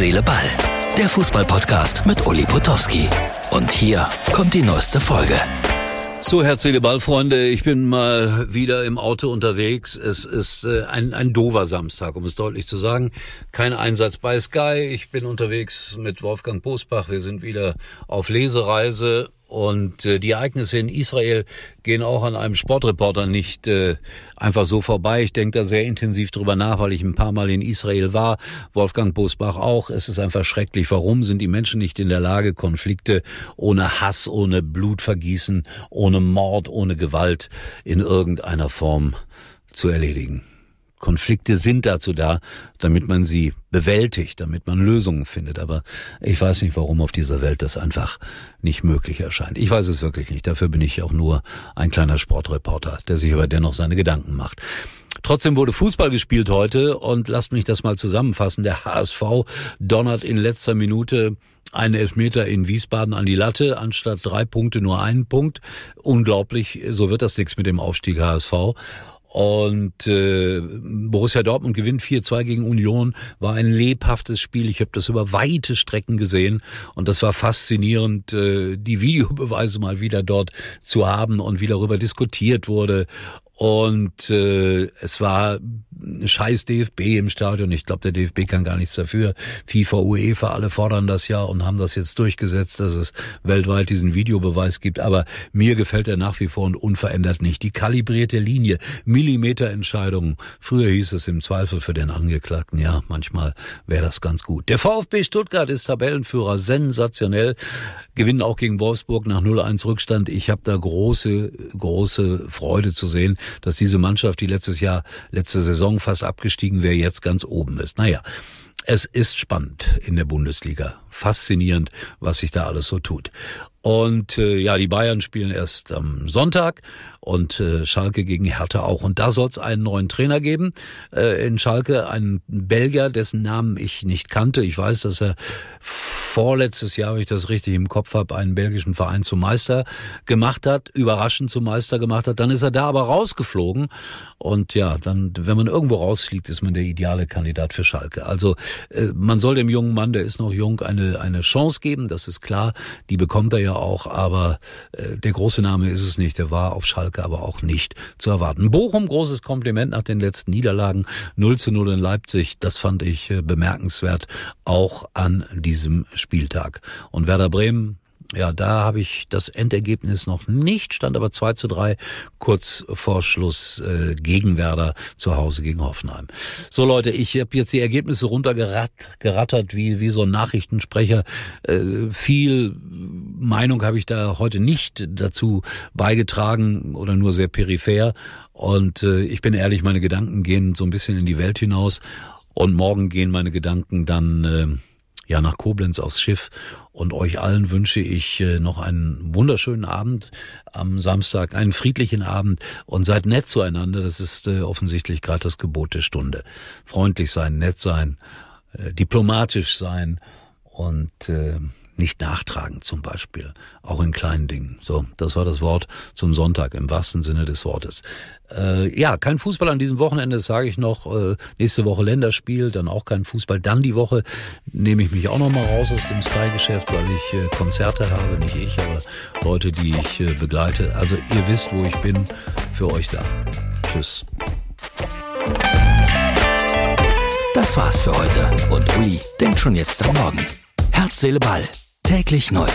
Seele, Ball. Der Fußballpodcast mit Uli Potowski. Und hier kommt die neueste Folge. So, Herz, Seele, Ball, Freunde, ich bin mal wieder im Auto unterwegs. Es ist äh, ein, ein dover Samstag, um es deutlich zu sagen. Kein Einsatz bei Sky. Ich bin unterwegs mit Wolfgang Bosbach. Wir sind wieder auf Lesereise und äh, die Ereignisse in Israel gehen auch an einem Sportreporter nicht äh, einfach so vorbei. Ich denke da sehr intensiv drüber nach, weil ich ein paar Mal in Israel war. Wolfgang Bosbach auch. Es ist einfach schrecklich. Warum sind die Menschen nicht in der Lage, Konflikte ohne Hass, ohne Blutvergießen, ohne Mord, ohne Gewalt in irgendeiner Form zu erledigen? Konflikte sind dazu da, damit man sie bewältigt, damit man Lösungen findet. Aber ich weiß nicht, warum auf dieser Welt das einfach nicht möglich erscheint. Ich weiß es wirklich nicht. Dafür bin ich auch nur ein kleiner Sportreporter, der sich aber dennoch seine Gedanken macht. Trotzdem wurde Fußball gespielt heute und lasst mich das mal zusammenfassen. Der HSV donnert in letzter Minute einen Elfmeter in Wiesbaden an die Latte, anstatt drei Punkte nur einen Punkt. Unglaublich, so wird das nichts mit dem Aufstieg HSV. Und äh, Borussia Dortmund gewinnt 4-2 gegen Union, war ein lebhaftes Spiel. Ich habe das über weite Strecken gesehen und das war faszinierend, äh, die Videobeweise mal wieder dort zu haben und wie darüber diskutiert wurde. Und äh, es war scheiß DFB im Stadion. Ich glaube, der DFB kann gar nichts dafür. FIFA, UEFA, alle fordern das ja und haben das jetzt durchgesetzt, dass es weltweit diesen Videobeweis gibt. Aber mir gefällt er nach wie vor und unverändert nicht. Die kalibrierte Linie, Millimeterentscheidungen. Früher hieß es im Zweifel für den Angeklagten, ja, manchmal wäre das ganz gut. Der VfB Stuttgart ist Tabellenführer, sensationell. Gewinnen auch gegen Wolfsburg nach 0-1 Rückstand. Ich habe da große, große Freude zu sehen dass diese Mannschaft, die letztes Jahr, letzte Saison fast abgestiegen wäre, jetzt ganz oben ist. Naja, es ist spannend in der Bundesliga. Faszinierend, was sich da alles so tut. Und äh, ja, die Bayern spielen erst am Sonntag und äh, Schalke gegen Hertha auch. Und da soll es einen neuen Trainer geben äh, in Schalke, einen Belgier, dessen Namen ich nicht kannte. Ich weiß, dass er vorletztes Jahr, wenn ich das richtig im Kopf habe, einen belgischen Verein zum Meister gemacht hat, überraschend zum Meister gemacht hat. Dann ist er da aber rausgeflogen. Und ja, dann, wenn man irgendwo rausfliegt, ist man der ideale Kandidat für Schalke. Also äh, man soll dem jungen Mann, der ist noch jung, eine, eine Chance geben, das ist klar. Die bekommt er ja auch, aber äh, der große Name ist es nicht. Der war auf Schalke aber auch nicht zu erwarten. Bochum, großes Kompliment nach den letzten Niederlagen. 0 zu 0 in Leipzig, das fand ich äh, bemerkenswert, auch an diesem Spieltag. Und Werder Bremen, ja, da habe ich das Endergebnis noch nicht, stand aber 2 zu 3 kurz vor Schluss äh, gegen Werder zu Hause gegen Hoffenheim. So Leute, ich habe jetzt die Ergebnisse runtergerattert wie, wie so ein Nachrichtensprecher. Äh, viel Meinung habe ich da heute nicht dazu beigetragen oder nur sehr peripher. Und äh, ich bin ehrlich, meine Gedanken gehen so ein bisschen in die Welt hinaus. Und morgen gehen meine Gedanken dann... Äh, ja nach Koblenz aufs Schiff. Und euch allen wünsche ich äh, noch einen wunderschönen Abend am Samstag, einen friedlichen Abend und seid nett zueinander. Das ist äh, offensichtlich gerade das Gebot der Stunde. Freundlich sein, nett sein, äh, diplomatisch sein und nicht nachtragen zum Beispiel, auch in kleinen Dingen. So, das war das Wort zum Sonntag im wahrsten Sinne des Wortes. Äh, ja, kein Fußball an diesem Wochenende, das sage ich noch. Äh, nächste Woche Länderspiel, dann auch kein Fußball. Dann die Woche nehme ich mich auch noch mal raus aus dem Sky-Geschäft, weil ich äh, Konzerte habe, nicht ich, aber Leute, die ich äh, begleite. Also ihr wisst, wo ich bin, für euch da. Tschüss. Das war's für heute und Uli denkt schon jetzt am Morgen. Herz, Seele, Ball. Täglich neu.